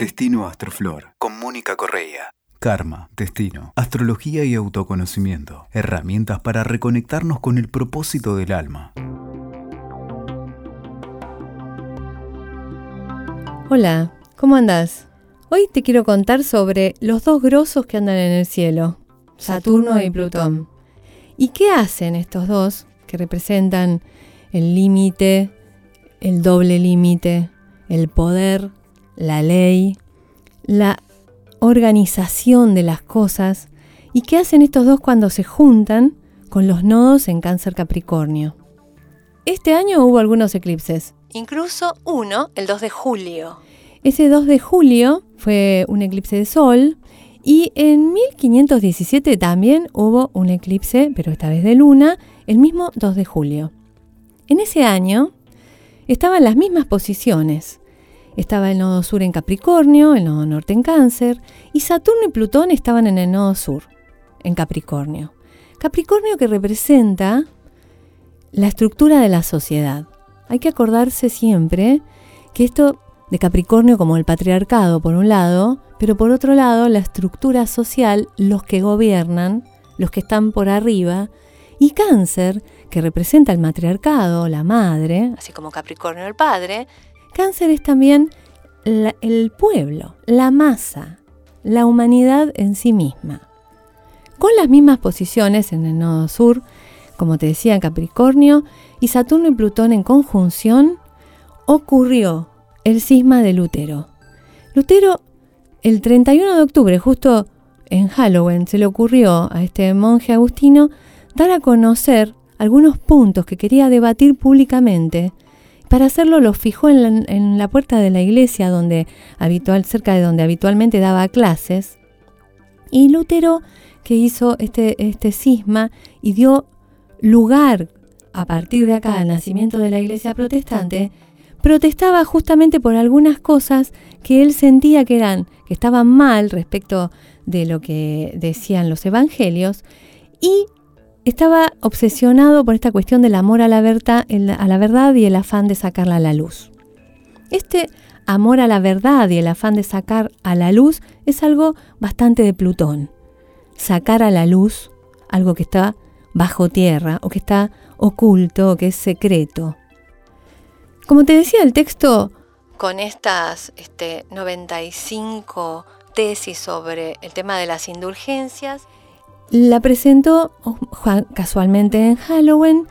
Destino Astroflor con Mónica Correa. Karma, destino, astrología y autoconocimiento. Herramientas para reconectarnos con el propósito del alma. Hola, ¿cómo andás? Hoy te quiero contar sobre los dos grosos que andan en el cielo, Saturno y Plutón. ¿Y qué hacen estos dos que representan el límite, el doble límite, el poder, la ley, la organización de las cosas y qué hacen estos dos cuando se juntan con los nodos en cáncer Capricornio. Este año hubo algunos eclipses, incluso uno el 2 de julio. Ese 2 de julio fue un eclipse de sol y en 1517 también hubo un eclipse, pero esta vez de luna, el mismo 2 de julio. En ese año estaban las mismas posiciones. Estaba el nodo sur en Capricornio, el nodo norte en Cáncer, y Saturno y Plutón estaban en el nodo sur, en Capricornio. Capricornio que representa la estructura de la sociedad. Hay que acordarse siempre que esto de Capricornio como el patriarcado por un lado, pero por otro lado la estructura social, los que gobiernan, los que están por arriba, y Cáncer, que representa el matriarcado, la madre, así como Capricornio el padre, Cáncer es también el pueblo, la masa, la humanidad en sí misma. Con las mismas posiciones en el nodo sur, como te decía Capricornio, y Saturno y Plutón en conjunción, ocurrió el cisma de Lutero. Lutero, el 31 de octubre, justo en Halloween, se le ocurrió a este monje agustino dar a conocer algunos puntos que quería debatir públicamente. Para hacerlo los fijó en la, puerta de la iglesia donde cerca de donde habitualmente daba clases. Y Lutero, que hizo este, este cisma y dio lugar a partir de acá al nacimiento de la iglesia protestante, protestaba justamente por algunas cosas que él sentía que eran que estaban mal respecto de lo que decían los evangelios y estaba obsesionado por esta cuestión del amor a la, verdad, y el afán de sacarla a la luz. Este amor a la verdad y el afán de sacar a la luz es algo bastante de Plutón. Sacar a la luz algo que está bajo tierra o que está oculto o que es secreto. Como te decía el texto, con estas este, 95 tesis sobre el tema de las indulgencias, la presentó oh, casualmente en Halloween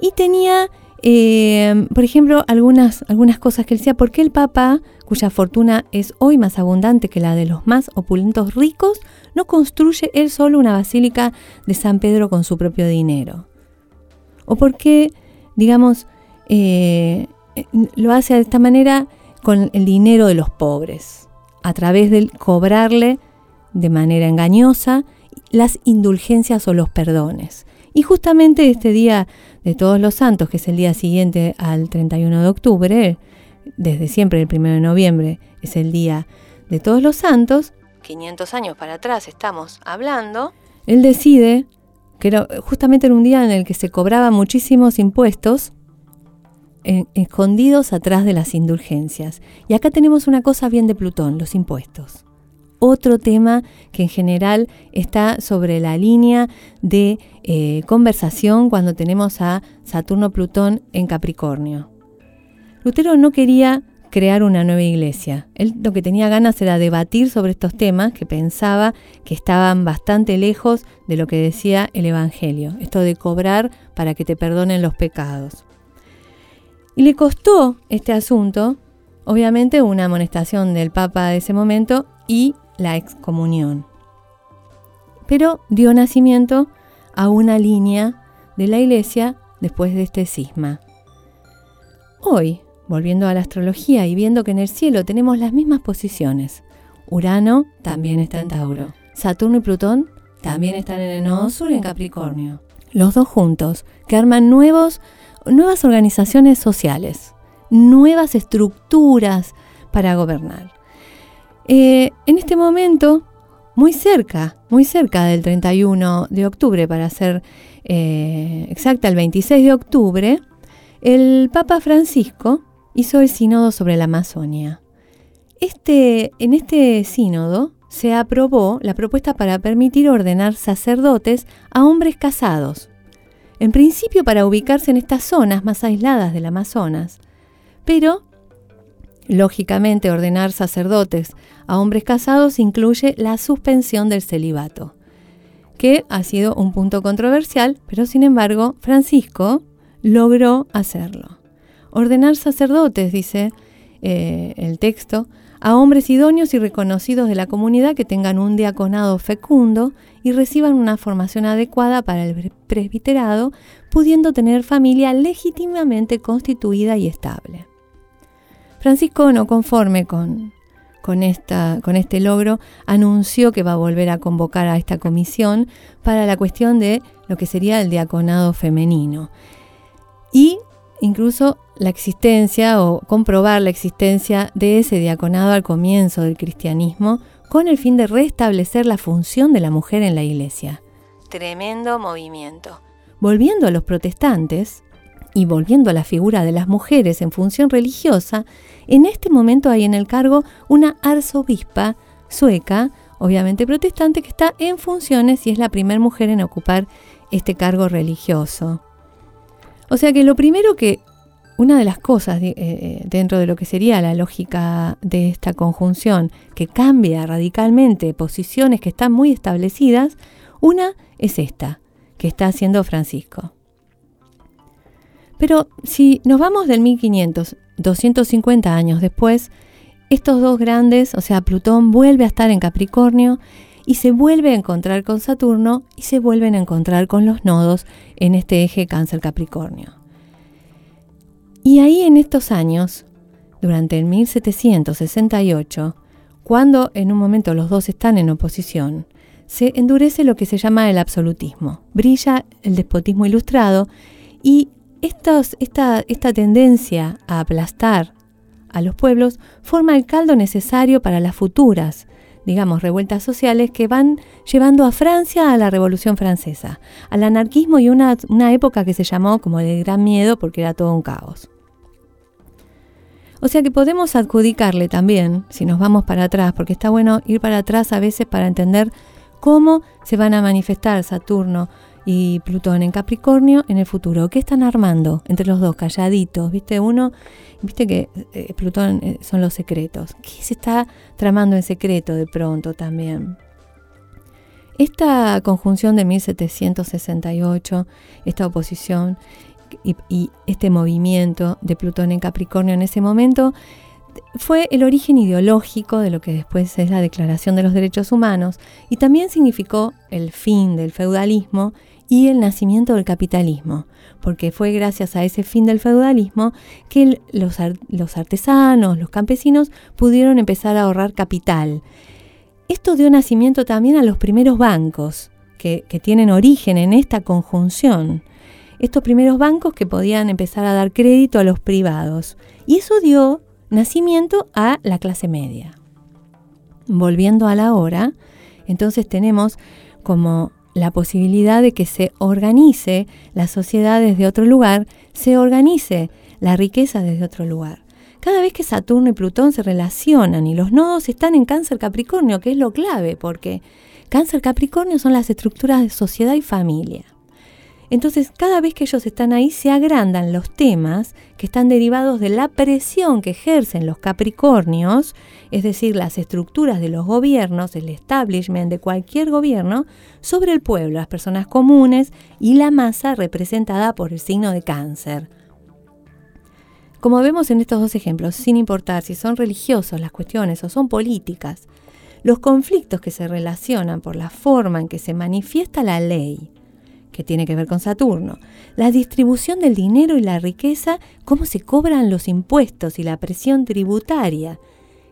y tenía, eh, por ejemplo, algunas, algunas cosas que decía, ¿por qué el Papa, cuya fortuna es hoy más abundante que la de los más opulentos ricos, no construye él solo una basílica de San Pedro con su propio dinero? ¿O por qué, digamos, eh, lo hace de esta manera con el dinero de los pobres, a través de cobrarle de manera engañosa las indulgencias o los perdones. Y justamente este día de todos los santos, que es el día siguiente al 31 de octubre, desde siempre el 1 de noviembre es el día de todos los santos, 500 años para atrás estamos hablando, él decide que era justamente en un día en el que se cobraban muchísimos impuestos escondidos atrás de las indulgencias. Y acá tenemos una cosa bien de Plutón, los impuestos. Otro tema que en general está sobre la línea de eh, conversación cuando tenemos a Saturno-Plutón en Capricornio. Lutero no quería crear una nueva iglesia. Él lo que tenía ganas era debatir sobre estos temas que pensaba que estaban bastante lejos de lo que decía el Evangelio, esto de cobrar para que te perdonen los pecados. Y le costó este asunto, obviamente, una amonestación del Papa de ese momento y la excomunión. Pero dio nacimiento a una línea de la Iglesia después de este cisma. Hoy, volviendo a la astrología y viendo que en el cielo tenemos las mismas posiciones, Urano también está en Tauro, Saturno y Plutón también están en el nodo sur en Capricornio. Los dos juntos, que arman nuevos nuevas organizaciones sociales, nuevas estructuras para gobernar. Eh, en este momento, muy cerca, muy cerca del 31 de octubre, para ser eh, exacta, el 26 de octubre, el Papa Francisco hizo el sínodo sobre la Amazonia. Este, en este sínodo se aprobó la propuesta para permitir ordenar sacerdotes a hombres casados, en principio para ubicarse en estas zonas más aisladas del Amazonas, pero lógicamente ordenar sacerdotes a hombres casados incluye la suspensión del celibato, que ha sido un punto controversial, pero sin embargo Francisco logró hacerlo. Ordenar sacerdotes, dice eh, el texto, a hombres idóneos y reconocidos de la comunidad que tengan un diaconado fecundo y reciban una formación adecuada para el presbiterado, pudiendo tener familia legítimamente constituida y estable. Francisco, no conforme con, con, esta, con este logro, anunció que va a volver a convocar a esta comisión para la cuestión de lo que sería el diaconado femenino. Y incluso la existencia o comprobar la existencia de ese diaconado al comienzo del cristianismo con el fin de restablecer la función de la mujer en la iglesia. Tremendo movimiento. Volviendo a los protestantes y volviendo a la figura de las mujeres en función religiosa, en este momento hay en el cargo una arzobispa sueca, obviamente protestante, que está en funciones y es la primera mujer en ocupar este cargo religioso. O sea que lo primero que una de las cosas eh, eh, dentro de lo que sería la lógica de esta conjunción que cambia radicalmente posiciones que están muy establecidas, una es esta, que está haciendo Francisco. Pero si nos vamos del 1500, 250 años después, estos dos grandes, o sea, Plutón vuelve a estar en Capricornio y se vuelve a encontrar con Saturno y se vuelven a encontrar con los nodos en este eje Cáncer-Capricornio. Y ahí en estos años, durante el 1768, cuando en un momento los dos están en oposición, se endurece lo que se llama el absolutismo, brilla el despotismo ilustrado y esta, tendencia a aplastar a los pueblos forma el caldo necesario para las futuras, digamos, revueltas sociales que van llevando a Francia a la Revolución Francesa, al anarquismo y una, una época que se llamó como de gran miedo porque era todo un caos. O sea que podemos adjudicarle también, si nos vamos para atrás, porque está bueno ir para atrás a veces para entender cómo se van a manifestar Saturno y Plutón en Capricornio en el futuro. ¿Qué están armando entre los dos, calladitos? ¿Viste? Uno, viste que eh, Plutón eh, son los secretos. ¿Qué se está tramando en secreto de pronto también? Esta conjunción de 1768, esta oposición, y, este movimiento de Plutón en Capricornio en ese momento fue el origen ideológico de lo que después es la Declaración de los Derechos Humanos y también significó el fin del feudalismo y el nacimiento del capitalismo, porque fue gracias a ese fin del feudalismo que los, artesanos, los campesinos pudieron empezar a ahorrar capital. Esto dio nacimiento también a los primeros bancos, que tienen origen en esta conjunción estos primeros bancos que podían empezar a dar crédito a los privados. Y eso dio nacimiento a la clase media. Volviendo a la hora, entonces tenemos como la posibilidad de que se organice la sociedad desde otro lugar, se organice la riqueza desde otro lugar. Cada vez que Saturno y Plutón se relacionan y los nodos están en cáncer Capricornio, que es lo clave, porque cáncer Capricornio son las estructuras de sociedad y familia. Entonces, cada vez que ellos están ahí, se agrandan los temas que están derivados de la presión que ejercen los Capricornios, es decir, las estructuras de los gobiernos, el establishment de cualquier gobierno, sobre el pueblo, las personas comunes y la masa representada por el signo de cáncer. Como vemos en estos dos ejemplos, sin importar si son religiosos las cuestiones o son políticas, los conflictos que se relacionan por la forma en que se manifiesta la ley, que tiene que ver con Saturno, la distribución del dinero y la riqueza, cómo se cobran los impuestos y la presión tributaria,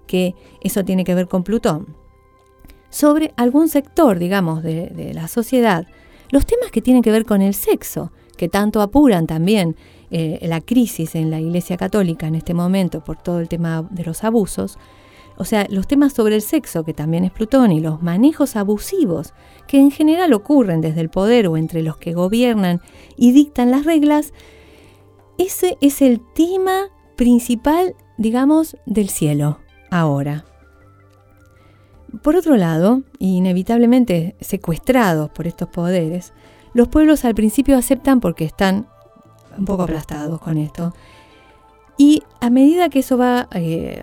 que eso tiene que ver con Plutón, sobre algún sector, digamos, de, la sociedad, los temas que tienen que ver con el sexo, que tanto apuran también eh, la crisis en la Iglesia Católica en este momento por todo el tema de los abusos, o sea, los temas sobre el sexo, que también es Plutón, y los manejos abusivos, que en general ocurren desde el poder o entre los que gobiernan y dictan las reglas, ese es el tema principal, digamos, del cielo. ahora. Por otro lado, inevitablemente secuestrados por estos poderes, los pueblos al principio aceptan porque están un poco aplastados con esto. Y a medida que eso va eh,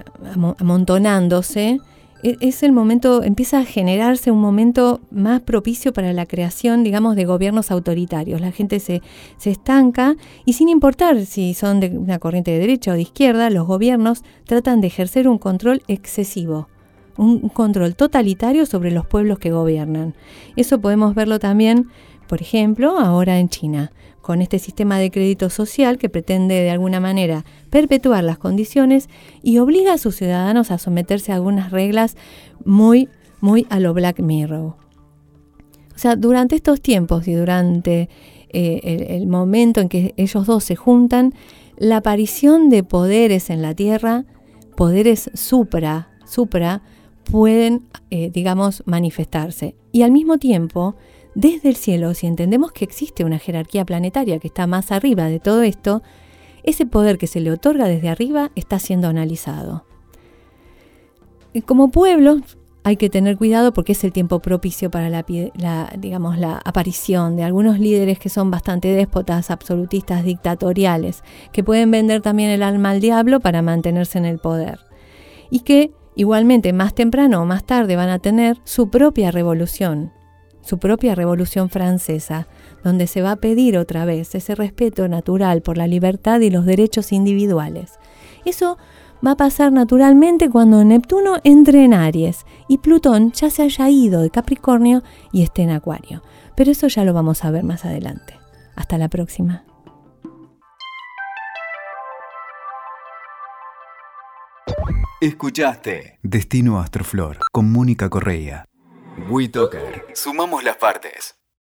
amontonándose, e-, es el momento, empieza a generarse un momento más propicio para la creación, digamos, de gobiernos autoritarios. La gente se, se, estanca y sin importar si son de una corriente de derecha o de izquierda, los gobiernos tratan de ejercer un control excesivo, un control totalitario sobre los pueblos que gobiernan. Eso podemos verlo también, por ejemplo, ahora en China con este sistema de crédito social que pretende de alguna manera perpetuar las condiciones y obliga a sus ciudadanos a someterse a algunas reglas muy, muy a lo Black Mirror. O sea, durante estos tiempos y durante eh, el, momento en que ellos dos se juntan, la aparición de poderes en la Tierra, poderes supra, supra, pueden, eh, digamos, manifestarse. Y al mismo tiempo, desde el cielo, si entendemos que existe una jerarquía planetaria que está más arriba de todo esto, ese poder que se le otorga desde arriba está siendo analizado. Como pueblo hay que tener cuidado porque es el tiempo propicio para la, digamos, la aparición de algunos líderes que son bastante déspotas, absolutistas, dictatoriales, que pueden vender también el alma al diablo para mantenerse en el poder. Y que igualmente más temprano o más tarde van a tener su propia revolución, su propia Revolución Francesa, donde se va a pedir otra vez ese respeto natural por la libertad y los derechos individuales. Eso va a pasar naturalmente cuando Neptuno entre en Aries y Plutón ya se haya ido de Capricornio y esté en Acuario. Pero eso ya lo vamos a ver más adelante. Hasta la próxima. Escuchaste Destino Astroflor con Mónica Correa. Sumamos las partes.